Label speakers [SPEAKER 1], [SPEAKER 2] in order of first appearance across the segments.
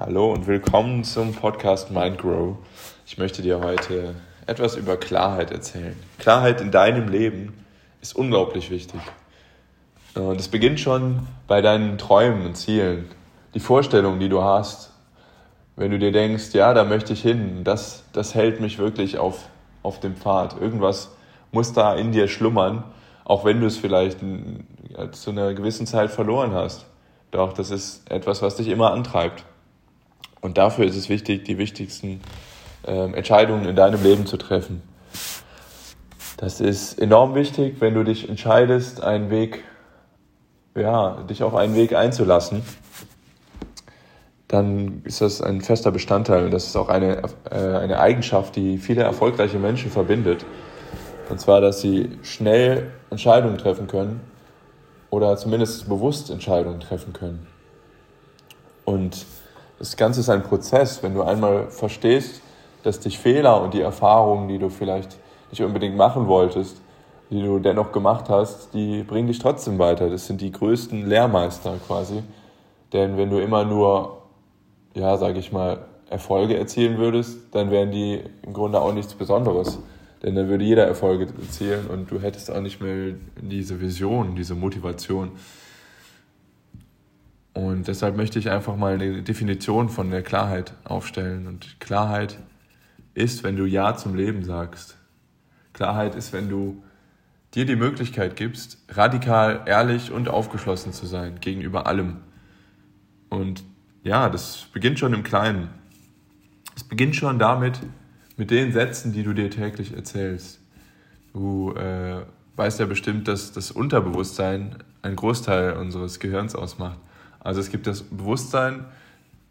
[SPEAKER 1] Hallo und willkommen zum Podcast Mindgrow. Ich möchte dir heute etwas über Klarheit erzählen. Klarheit in deinem Leben ist unglaublich wichtig. Und es beginnt schon bei deinen Träumen und Zielen. Die Vorstellung, die du hast. Wenn du dir denkst, ja, da möchte ich hin, das, das hält mich wirklich auf, auf dem Pfad. Irgendwas muss da in dir schlummern, auch wenn du es vielleicht zu einer gewissen Zeit verloren hast. Doch das ist etwas, was dich immer antreibt. Und dafür ist es wichtig, die wichtigsten äh, Entscheidungen in deinem Leben zu treffen. Das ist enorm wichtig, wenn du dich entscheidest, einen Weg, ja, dich auf einen Weg einzulassen. Dann ist das ein fester Bestandteil und das ist auch eine, äh, eine Eigenschaft, die viele erfolgreiche Menschen verbindet. Und zwar, dass sie schnell Entscheidungen treffen können oder zumindest bewusst Entscheidungen treffen können. Und das Ganze ist ein Prozess. Wenn du einmal verstehst, dass dich Fehler und die Erfahrungen, die du vielleicht nicht unbedingt machen wolltest, die du dennoch gemacht hast, die bringen dich trotzdem weiter. Das sind die größten Lehrmeister quasi. Denn wenn du immer nur, ja, sage ich mal, Erfolge erzielen würdest, dann wären die im Grunde auch nichts Besonderes. Denn dann würde jeder Erfolge erzielen und du hättest auch nicht mehr diese Vision, diese Motivation. Und deshalb möchte ich einfach mal eine Definition von der Klarheit aufstellen. Und Klarheit ist, wenn du Ja zum Leben sagst. Klarheit ist, wenn du dir die Möglichkeit gibst, radikal, ehrlich und aufgeschlossen zu sein gegenüber allem. Und ja, das beginnt schon im Kleinen. Es beginnt schon damit, mit den Sätzen, die du dir täglich erzählst. Du äh, weißt ja bestimmt, dass das Unterbewusstsein einen Großteil unseres Gehirns ausmacht. Also es gibt das Bewusstsein,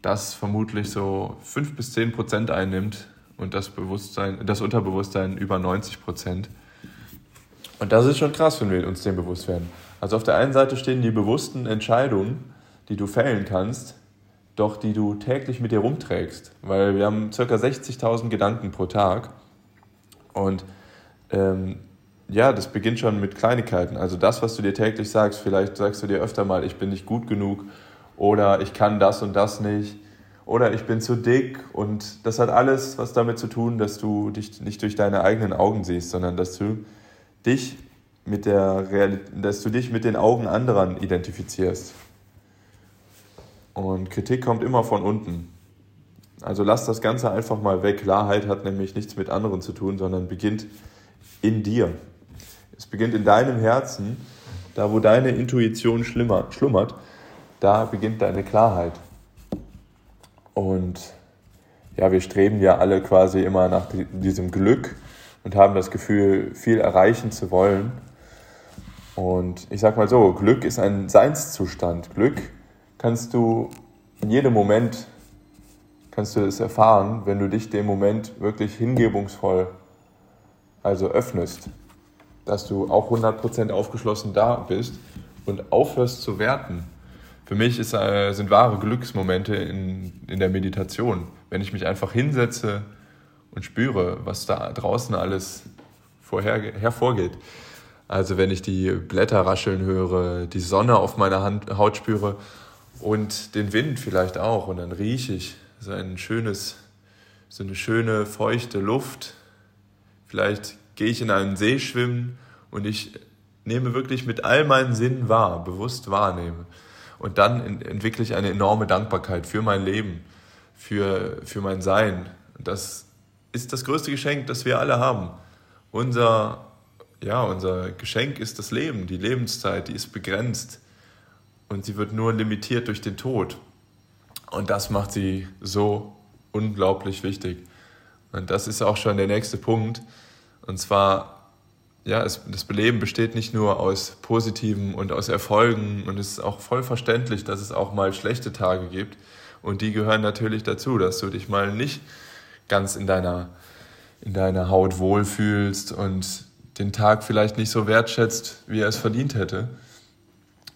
[SPEAKER 1] das vermutlich so 5 bis 10 Prozent einnimmt und das Bewusstsein, das Unterbewusstsein über 90 Prozent. Und das ist schon krass, wenn wir uns dem bewusst werden. Also auf der einen Seite stehen die bewussten Entscheidungen, die du fällen kannst, doch die du täglich mit dir rumträgst. Weil wir haben ca. 60.000 Gedanken pro Tag. Und ähm, ja, das beginnt schon mit Kleinigkeiten. Also das, was du dir täglich sagst, vielleicht sagst du dir öfter mal, ich bin nicht gut genug oder ich kann das und das nicht oder ich bin zu dick und das hat alles was damit zu tun, dass du dich nicht durch deine eigenen Augen siehst, sondern dass du dich mit der Real dass du dich mit den Augen anderen identifizierst. Und Kritik kommt immer von unten. Also lass das Ganze einfach mal weg. Klarheit hat nämlich nichts mit anderen zu tun, sondern beginnt in dir. Es beginnt in deinem Herzen, da wo deine Intuition schlummert, da beginnt deine Klarheit. Und ja, wir streben ja alle quasi immer nach diesem Glück und haben das Gefühl, viel erreichen zu wollen. Und ich sag mal so, Glück ist ein Seinszustand. Glück kannst du in jedem Moment kannst du es erfahren, wenn du dich dem Moment wirklich hingebungsvoll also öffnest dass du auch 100% aufgeschlossen da bist und aufhörst zu werten. Für mich ist, äh, sind wahre Glücksmomente in, in der Meditation, wenn ich mich einfach hinsetze und spüre, was da draußen alles vorher, hervorgeht. Also wenn ich die Blätter rascheln höre, die Sonne auf meiner Hand, Haut spüre und den Wind vielleicht auch und dann rieche ich so ein schönes, so eine schöne feuchte Luft. Vielleicht gehe ich in einen See schwimmen und ich nehme wirklich mit all meinen Sinnen wahr, bewusst wahrnehme. Und dann entwickle ich eine enorme Dankbarkeit für mein Leben, für, für mein Sein. Das ist das größte Geschenk, das wir alle haben. Unser, ja, unser Geschenk ist das Leben, die Lebenszeit, die ist begrenzt und sie wird nur limitiert durch den Tod. Und das macht sie so unglaublich wichtig. Und das ist auch schon der nächste Punkt. Und zwar, ja, es, das Leben besteht nicht nur aus Positiven und aus Erfolgen und es ist auch voll verständlich, dass es auch mal schlechte Tage gibt. Und die gehören natürlich dazu, dass du dich mal nicht ganz in deiner, in deiner Haut wohlfühlst und den Tag vielleicht nicht so wertschätzt, wie er es verdient hätte.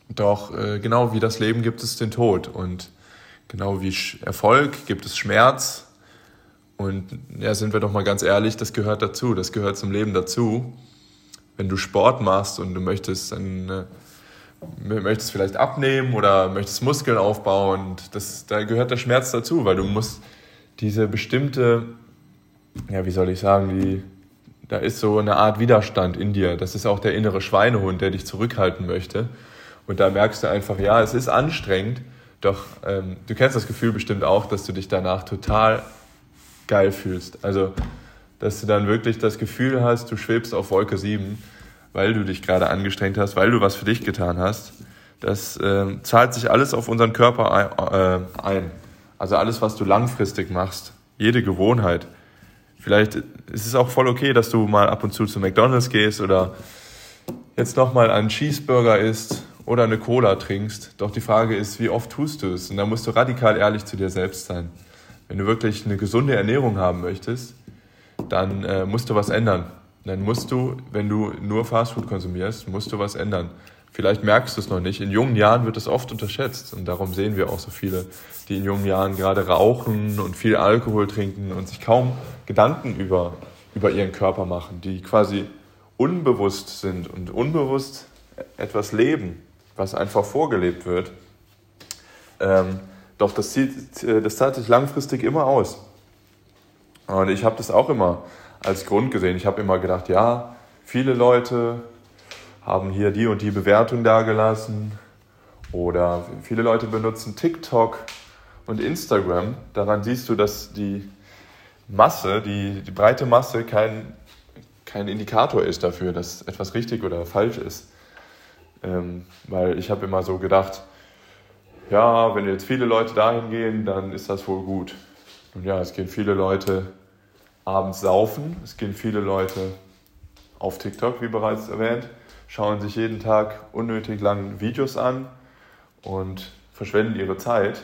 [SPEAKER 1] Doch äh, genau wie das Leben gibt es den Tod und genau wie Erfolg gibt es Schmerz und ja, sind wir doch mal ganz ehrlich, das gehört dazu, das gehört zum Leben dazu. Wenn du Sport machst und du möchtest eine möchtest vielleicht abnehmen oder möchtest Muskeln aufbauen. Das, da gehört der Schmerz dazu, weil du musst diese bestimmte, ja, wie soll ich sagen, die, da ist so eine Art Widerstand in dir. Das ist auch der innere Schweinehund, der dich zurückhalten möchte. Und da merkst du einfach, ja, es ist anstrengend, doch ähm, du kennst das Gefühl bestimmt auch, dass du dich danach total geil fühlst. Also, dass du dann wirklich das Gefühl hast, du schwebst auf Wolke 7 weil du dich gerade angestrengt hast, weil du was für dich getan hast. Das äh, zahlt sich alles auf unseren Körper ein, äh, ein. Also alles, was du langfristig machst, jede Gewohnheit. Vielleicht ist es auch voll okay, dass du mal ab und zu zu McDonald's gehst oder jetzt nochmal einen Cheeseburger isst oder eine Cola trinkst. Doch die Frage ist, wie oft tust du es? Und da musst du radikal ehrlich zu dir selbst sein. Wenn du wirklich eine gesunde Ernährung haben möchtest, dann äh, musst du was ändern dann musst du, wenn du nur Fastfood konsumierst, musst du was ändern. Vielleicht merkst du es noch nicht. In jungen Jahren wird es oft unterschätzt und darum sehen wir auch so viele, die in jungen Jahren gerade rauchen und viel Alkohol trinken und sich kaum Gedanken über, über ihren Körper machen, die quasi unbewusst sind und unbewusst etwas leben, was einfach vorgelebt wird. Ähm, doch das, zieht, das zahlt sich langfristig immer aus. Und ich habe das auch immer als Grund gesehen. Ich habe immer gedacht, ja, viele Leute haben hier die und die Bewertung dagelassen oder viele Leute benutzen TikTok und Instagram. Daran siehst du, dass die Masse, die, die breite Masse kein, kein Indikator ist dafür, dass etwas richtig oder falsch ist. Ähm, weil ich habe immer so gedacht, ja, wenn jetzt viele Leute dahin gehen, dann ist das wohl gut. Und ja, es gehen viele Leute abends saufen. Es gehen viele Leute auf TikTok, wie bereits erwähnt, schauen sich jeden Tag unnötig lang Videos an und verschwenden ihre Zeit.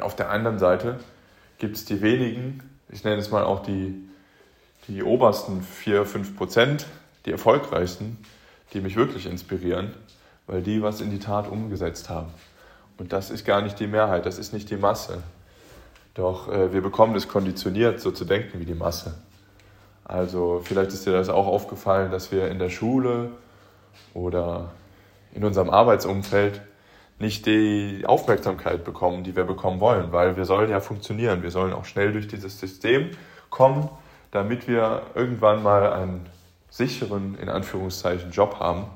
[SPEAKER 1] Auf der anderen Seite gibt es die wenigen, ich nenne es mal auch die, die obersten 4, 5 Prozent, die erfolgreichsten, die mich wirklich inspirieren, weil die was in die Tat umgesetzt haben. Und das ist gar nicht die Mehrheit, das ist nicht die Masse. Doch äh, wir bekommen es konditioniert, so zu denken wie die Masse. Also vielleicht ist dir das auch aufgefallen, dass wir in der Schule oder in unserem Arbeitsumfeld nicht die Aufmerksamkeit bekommen, die wir bekommen wollen, weil wir sollen ja funktionieren. Wir sollen auch schnell durch dieses System kommen, damit wir irgendwann mal einen sicheren, in Anführungszeichen, Job haben.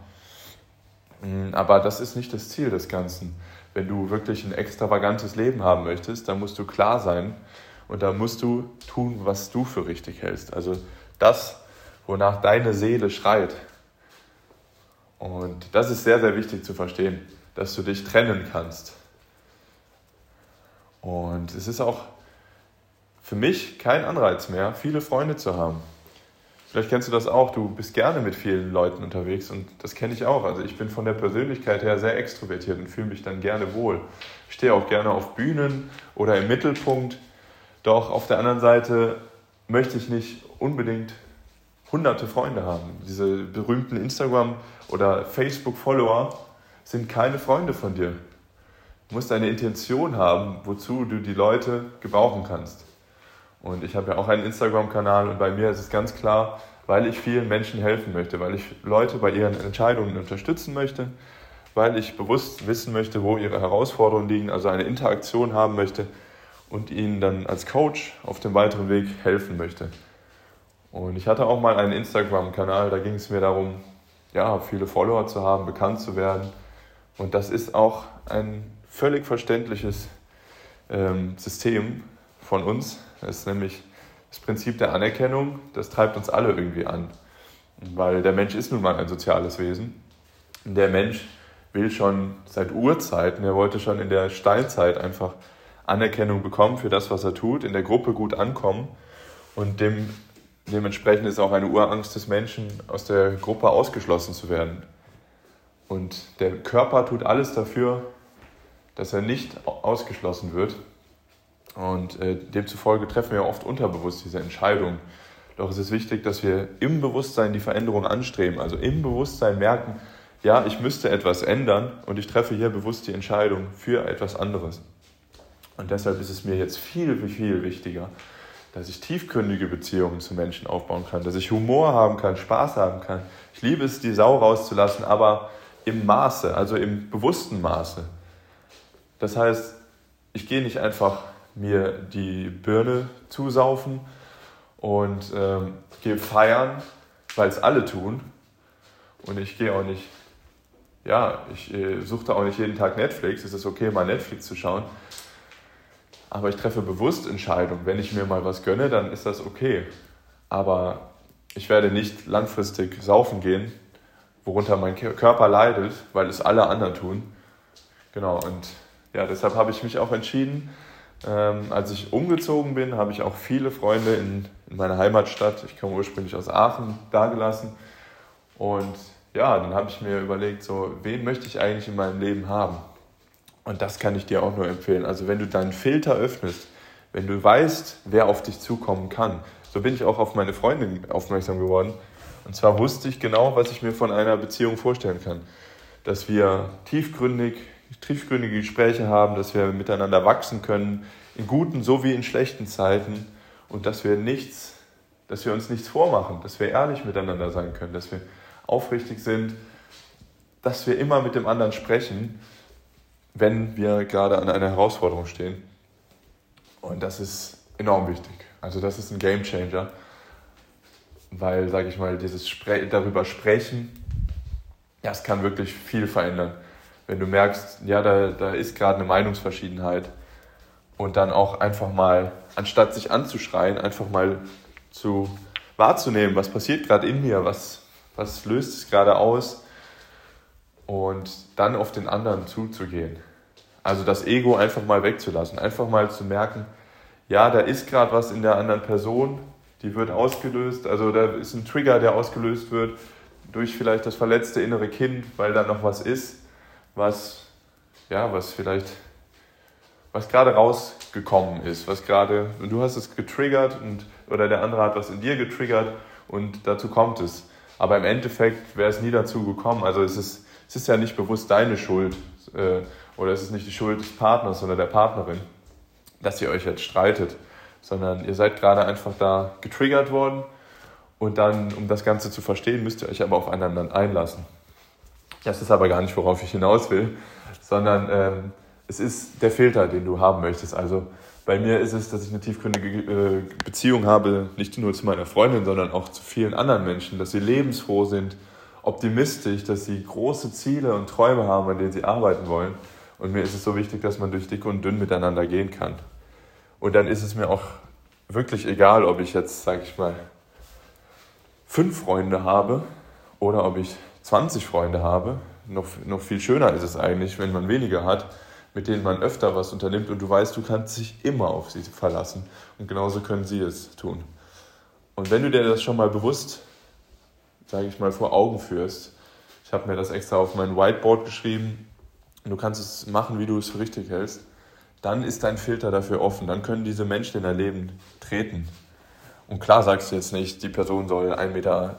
[SPEAKER 1] Aber das ist nicht das Ziel des Ganzen wenn du wirklich ein extravagantes Leben haben möchtest, dann musst du klar sein und da musst du tun, was du für richtig hältst. Also das, wonach deine Seele schreit. Und das ist sehr, sehr wichtig zu verstehen, dass du dich trennen kannst. Und es ist auch für mich kein Anreiz mehr, viele Freunde zu haben. Vielleicht kennst du das auch, du bist gerne mit vielen Leuten unterwegs und das kenne ich auch. Also ich bin von der Persönlichkeit her sehr extrovertiert und fühle mich dann gerne wohl. Ich stehe auch gerne auf Bühnen oder im Mittelpunkt. Doch auf der anderen Seite möchte ich nicht unbedingt hunderte Freunde haben. Diese berühmten Instagram- oder Facebook-Follower sind keine Freunde von dir. Du musst eine Intention haben, wozu du die Leute gebrauchen kannst. Und ich habe ja auch einen Instagram-Kanal und bei mir ist es ganz klar, weil ich vielen Menschen helfen möchte, weil ich Leute bei ihren Entscheidungen unterstützen möchte, weil ich bewusst wissen möchte, wo ihre Herausforderungen liegen, also eine Interaktion haben möchte und ihnen dann als Coach auf dem weiteren Weg helfen möchte. Und ich hatte auch mal einen Instagram-Kanal, da ging es mir darum, ja, viele Follower zu haben, bekannt zu werden. Und das ist auch ein völlig verständliches ähm, System von uns, das ist nämlich das Prinzip der Anerkennung, das treibt uns alle irgendwie an. Weil der Mensch ist nun mal ein soziales Wesen. Der Mensch will schon seit Urzeiten, er wollte schon in der Steinzeit einfach Anerkennung bekommen für das, was er tut, in der Gruppe gut ankommen. Und dem, dementsprechend ist auch eine Urangst des Menschen, aus der Gruppe ausgeschlossen zu werden. Und der Körper tut alles dafür, dass er nicht ausgeschlossen wird. Und äh, demzufolge treffen wir oft unterbewusst diese Entscheidung. Doch es ist wichtig, dass wir im Bewusstsein die Veränderung anstreben, also im Bewusstsein merken, ja, ich müsste etwas ändern und ich treffe hier bewusst die Entscheidung für etwas anderes. Und deshalb ist es mir jetzt viel, viel wichtiger, dass ich tiefgründige Beziehungen zu Menschen aufbauen kann, dass ich Humor haben kann, Spaß haben kann. Ich liebe es, die Sau rauszulassen, aber im Maße, also im bewussten Maße. Das heißt, ich gehe nicht einfach mir die Birne zusaufen und ähm, gehe feiern, weil es alle tun. Und ich gehe auch nicht, ja, ich äh, suche auch nicht jeden Tag Netflix. Es ist okay, mal Netflix zu schauen. Aber ich treffe bewusst Entscheidungen. Wenn ich mir mal was gönne, dann ist das okay. Aber ich werde nicht langfristig saufen gehen, worunter mein Körper leidet, weil es alle anderen tun. Genau, und ja, deshalb habe ich mich auch entschieden, ähm, als ich umgezogen bin, habe ich auch viele Freunde in, in meiner Heimatstadt, ich komme ursprünglich aus Aachen, dagelassen. Und ja, dann habe ich mir überlegt, so, wen möchte ich eigentlich in meinem Leben haben? Und das kann ich dir auch nur empfehlen. Also wenn du deinen Filter öffnest, wenn du weißt, wer auf dich zukommen kann, so bin ich auch auf meine Freundin aufmerksam geworden. Und zwar wusste ich genau, was ich mir von einer Beziehung vorstellen kann. Dass wir tiefgründig tiefgründige Gespräche haben, dass wir miteinander wachsen können, in guten sowie in schlechten Zeiten und dass wir nichts, dass wir uns nichts vormachen, dass wir ehrlich miteinander sein können, dass wir aufrichtig sind, dass wir immer mit dem anderen sprechen, wenn wir gerade an einer Herausforderung stehen. Und das ist enorm wichtig. Also das ist ein Game Changer, weil, sage ich mal, dieses Spre darüber sprechen, das kann wirklich viel verändern wenn du merkst, ja, da, da ist gerade eine Meinungsverschiedenheit und dann auch einfach mal, anstatt sich anzuschreien, einfach mal zu wahrzunehmen, was passiert gerade in mir, was, was löst es gerade aus und dann auf den anderen zuzugehen. Also das Ego einfach mal wegzulassen, einfach mal zu merken, ja, da ist gerade was in der anderen Person, die wird ausgelöst, also da ist ein Trigger, der ausgelöst wird durch vielleicht das verletzte innere Kind, weil da noch was ist was, ja, was vielleicht, was gerade rausgekommen ist, was gerade, du hast es getriggert und, oder der andere hat was in dir getriggert und dazu kommt es. Aber im Endeffekt wäre es nie dazu gekommen. Also es ist, es ist ja nicht bewusst deine Schuld äh, oder es ist nicht die Schuld des Partners oder der Partnerin, dass ihr euch jetzt streitet, sondern ihr seid gerade einfach da getriggert worden und dann, um das Ganze zu verstehen, müsst ihr euch aber aufeinander einlassen. Das ist aber gar nicht, worauf ich hinaus will, sondern ähm, es ist der Filter, den du haben möchtest. Also bei mir ist es, dass ich eine tiefgründige äh, Beziehung habe, nicht nur zu meiner Freundin, sondern auch zu vielen anderen Menschen, dass sie lebensfroh sind, optimistisch, dass sie große Ziele und Träume haben, an denen sie arbeiten wollen. Und mir ist es so wichtig, dass man durch dick und dünn miteinander gehen kann. Und dann ist es mir auch wirklich egal, ob ich jetzt, sag ich mal, fünf Freunde habe oder ob ich 20 Freunde habe, noch, noch viel schöner ist es eigentlich, wenn man weniger hat, mit denen man öfter was unternimmt und du weißt, du kannst dich immer auf sie verlassen. Und genauso können sie es tun. Und wenn du dir das schon mal bewusst, sage ich mal, vor Augen führst, ich habe mir das extra auf mein Whiteboard geschrieben, du kannst es machen, wie du es für richtig hältst, dann ist dein Filter dafür offen. Dann können diese Menschen in dein Leben treten. Und klar sagst du jetzt nicht, die Person soll 1,80 Meter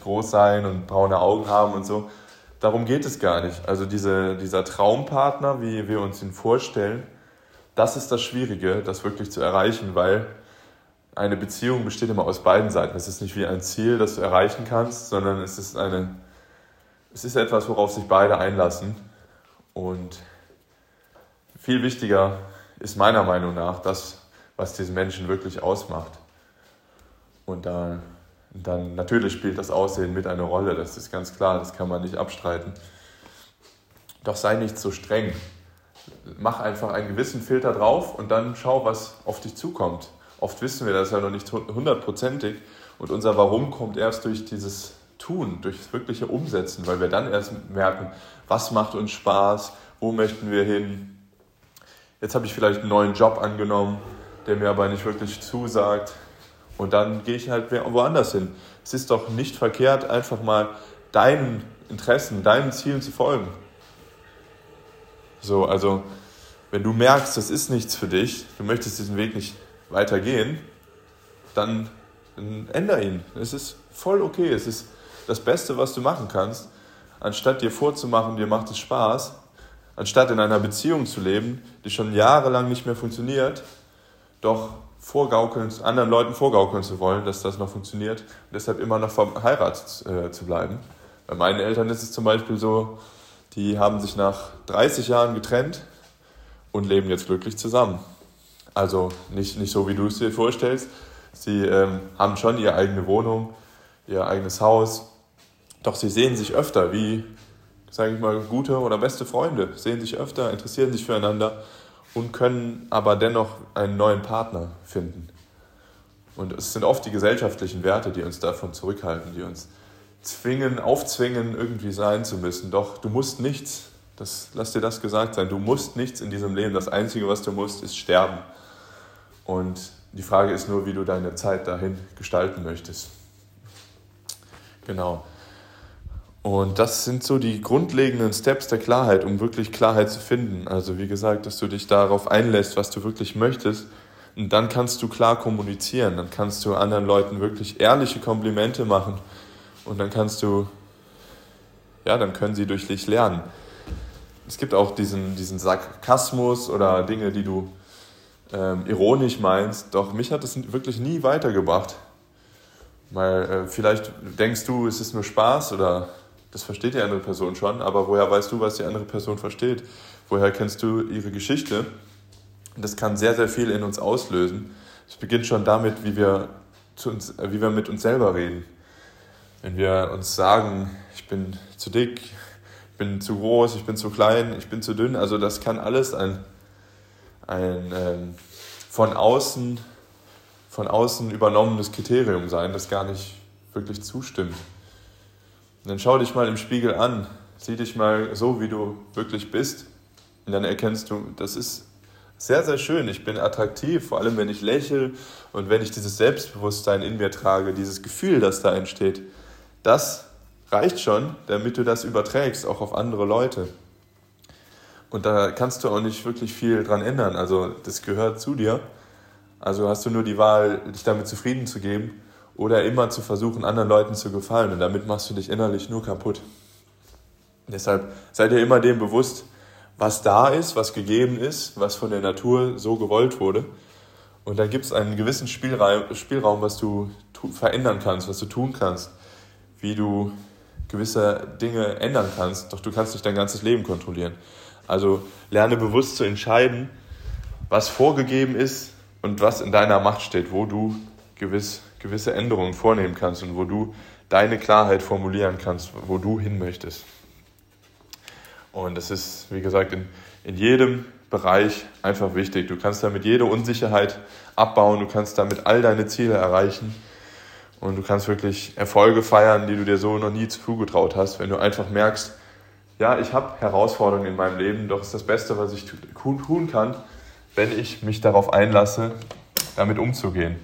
[SPEAKER 1] groß sein und braune Augen haben und so. Darum geht es gar nicht. Also diese, dieser Traumpartner, wie wir uns ihn vorstellen, das ist das Schwierige, das wirklich zu erreichen, weil eine Beziehung besteht immer aus beiden Seiten. Es ist nicht wie ein Ziel, das du erreichen kannst, sondern es ist, eine, es ist etwas, worauf sich beide einlassen. Und viel wichtiger ist meiner Meinung nach das, was diesen Menschen wirklich ausmacht. Und da, dann natürlich spielt das Aussehen mit eine Rolle, das ist ganz klar, das kann man nicht abstreiten. Doch sei nicht so streng. Mach einfach einen gewissen Filter drauf und dann schau, was auf dich zukommt. Oft wissen wir das ja noch nicht hundertprozentig und unser Warum kommt erst durch dieses Tun, durch das wirkliche Umsetzen, weil wir dann erst merken, was macht uns Spaß, wo möchten wir hin. Jetzt habe ich vielleicht einen neuen Job angenommen, der mir aber nicht wirklich zusagt. Und dann gehe ich halt woanders hin. Es ist doch nicht verkehrt, einfach mal deinen Interessen, deinen Zielen zu folgen. So, also, wenn du merkst, das ist nichts für dich, du möchtest diesen Weg nicht weitergehen, dann, dann änder ihn. Es ist voll okay. Es ist das Beste, was du machen kannst. Anstatt dir vorzumachen, dir macht es Spaß, anstatt in einer Beziehung zu leben, die schon jahrelang nicht mehr funktioniert, doch vorgaukeln, anderen Leuten vorgaukeln zu wollen, dass das noch funktioniert und deshalb immer noch verheiratet äh, zu bleiben. Bei meinen Eltern ist es zum Beispiel so, die haben sich nach 30 Jahren getrennt und leben jetzt glücklich zusammen. Also nicht, nicht so, wie du es dir vorstellst. Sie ähm, haben schon ihre eigene Wohnung, ihr eigenes Haus, doch sie sehen sich öfter wie, sage ich mal, gute oder beste Freunde, sehen sich öfter, interessieren sich füreinander und können aber dennoch einen neuen Partner finden. Und es sind oft die gesellschaftlichen Werte, die uns davon zurückhalten, die uns zwingen, aufzwingen, irgendwie sein zu müssen. Doch du musst nichts, das, lass dir das gesagt sein, du musst nichts in diesem Leben. Das Einzige, was du musst, ist sterben. Und die Frage ist nur, wie du deine Zeit dahin gestalten möchtest. Genau. Und das sind so die grundlegenden Steps der Klarheit, um wirklich Klarheit zu finden. Also wie gesagt, dass du dich darauf einlässt, was du wirklich möchtest. Und dann kannst du klar kommunizieren. Dann kannst du anderen Leuten wirklich ehrliche Komplimente machen und dann kannst du, ja, dann können sie durch dich lernen. Es gibt auch diesen, diesen Sarkasmus oder Dinge, die du ähm, ironisch meinst. Doch mich hat das wirklich nie weitergebracht. Weil äh, vielleicht denkst du, es ist nur Spaß oder das versteht die andere Person schon, aber woher weißt du, was die andere Person versteht? Woher kennst du ihre Geschichte? Das kann sehr, sehr viel in uns auslösen. Es beginnt schon damit, wie wir, zu uns, äh, wie wir mit uns selber reden. Wenn wir uns sagen, ich bin zu dick, ich bin zu groß, ich bin zu klein, ich bin zu dünn, also das kann alles ein, ein ähm, von, außen, von außen übernommenes Kriterium sein, das gar nicht wirklich zustimmt. Und dann schau dich mal im Spiegel an, sieh dich mal so, wie du wirklich bist. Und dann erkennst du, das ist sehr, sehr schön. Ich bin attraktiv, vor allem wenn ich lächle und wenn ich dieses Selbstbewusstsein in mir trage, dieses Gefühl, das da entsteht. Das reicht schon, damit du das überträgst, auch auf andere Leute. Und da kannst du auch nicht wirklich viel dran ändern. Also das gehört zu dir. Also hast du nur die Wahl, dich damit zufrieden zu geben oder immer zu versuchen, anderen Leuten zu gefallen. Und damit machst du dich innerlich nur kaputt. Deshalb sei dir immer dem bewusst, was da ist, was gegeben ist, was von der Natur so gewollt wurde. Und dann gibt es einen gewissen Spielraum, Spielraum, was du verändern kannst, was du tun kannst wie du gewisse Dinge ändern kannst, doch du kannst nicht dein ganzes Leben kontrollieren. Also lerne bewusst zu entscheiden, was vorgegeben ist und was in deiner Macht steht, wo du gewiss, gewisse Änderungen vornehmen kannst und wo du deine Klarheit formulieren kannst, wo du hin möchtest. Und das ist, wie gesagt, in, in jedem Bereich einfach wichtig. Du kannst damit jede Unsicherheit abbauen, du kannst damit all deine Ziele erreichen und du kannst wirklich Erfolge feiern, die du dir so noch nie zugetraut hast, wenn du einfach merkst, ja, ich habe Herausforderungen in meinem Leben, doch ist das Beste, was ich tun kann, wenn ich mich darauf einlasse, damit umzugehen.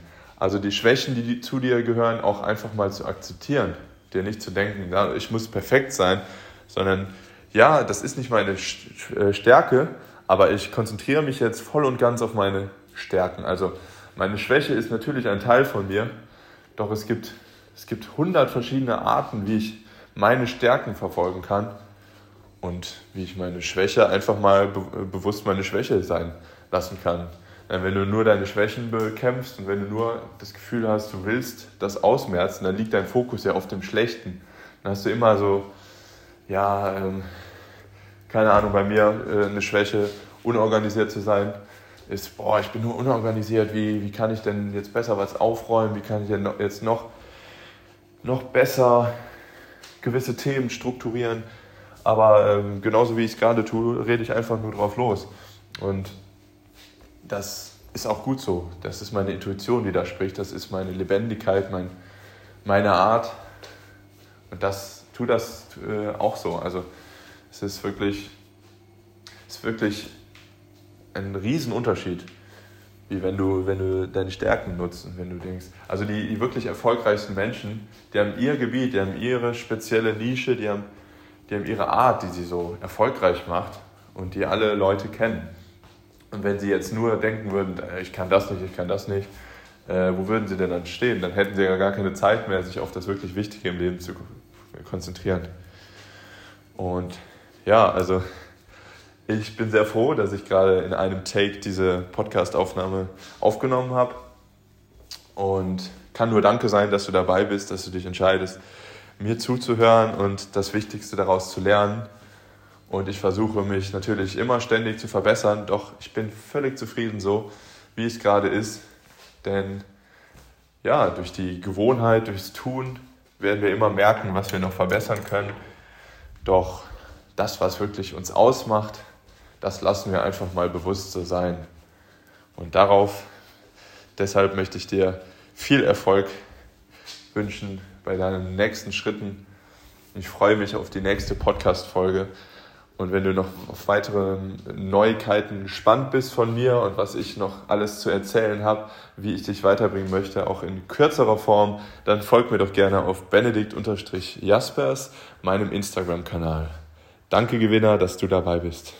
[SPEAKER 1] Also die Schwächen, die zu dir gehören, auch einfach mal zu akzeptieren, dir nicht zu denken, ja, ich muss perfekt sein, sondern ja, das ist nicht meine äh, Stärke, aber ich konzentriere mich jetzt voll und ganz auf meine Stärken. Also meine Schwäche ist natürlich ein Teil von mir, doch es gibt, es gibt hundert verschiedene Arten, wie ich meine Stärken verfolgen kann und wie ich meine Schwäche einfach mal be bewusst meine Schwäche sein lassen kann. Denn wenn du nur deine Schwächen bekämpfst und wenn du nur das Gefühl hast, du willst das ausmerzen, dann liegt dein Fokus ja auf dem Schlechten. Dann hast du immer so, ja, ähm, keine Ahnung, bei mir äh, eine Schwäche, unorganisiert zu sein ist, boah, ich bin nur unorganisiert, wie, wie kann ich denn jetzt besser was aufräumen, wie kann ich denn jetzt noch, noch besser gewisse Themen strukturieren. Aber ähm, genauso wie ich es gerade tue, rede ich einfach nur drauf los. Und das ist auch gut so. Das ist meine Intuition, die da spricht. Das ist meine Lebendigkeit, mein, meine Art. Und das tut das äh, auch so. Also es ist wirklich, ist wirklich ein Riesenunterschied, wie wenn du, wenn du deine Stärken nutzt und wenn du denkst. Also die, die wirklich erfolgreichsten Menschen, die haben ihr Gebiet, die haben ihre spezielle Nische, die haben, die haben ihre Art, die sie so erfolgreich macht und die alle Leute kennen. Und wenn sie jetzt nur denken würden, äh, ich kann das nicht, ich kann das nicht, äh, wo würden sie denn dann stehen? Dann hätten sie ja gar keine Zeit mehr, sich auf das wirklich Wichtige im Leben zu konzentrieren. Und ja, also ich bin sehr froh, dass ich gerade in einem Take diese Podcast-Aufnahme aufgenommen habe. Und kann nur Danke sein, dass du dabei bist, dass du dich entscheidest, mir zuzuhören und das Wichtigste daraus zu lernen. Und ich versuche mich natürlich immer ständig zu verbessern, doch ich bin völlig zufrieden so, wie es gerade ist. Denn ja, durch die Gewohnheit, durchs Tun werden wir immer merken, was wir noch verbessern können. Doch das, was wirklich uns ausmacht, das lassen wir einfach mal bewusst so sein. Und darauf, deshalb möchte ich dir viel Erfolg wünschen bei deinen nächsten Schritten. Ich freue mich auf die nächste Podcast-Folge. Und wenn du noch auf weitere Neuigkeiten gespannt bist von mir und was ich noch alles zu erzählen habe, wie ich dich weiterbringen möchte, auch in kürzerer Form, dann folg mir doch gerne auf benedikt-jaspers, meinem Instagram-Kanal. Danke, Gewinner, dass du dabei bist.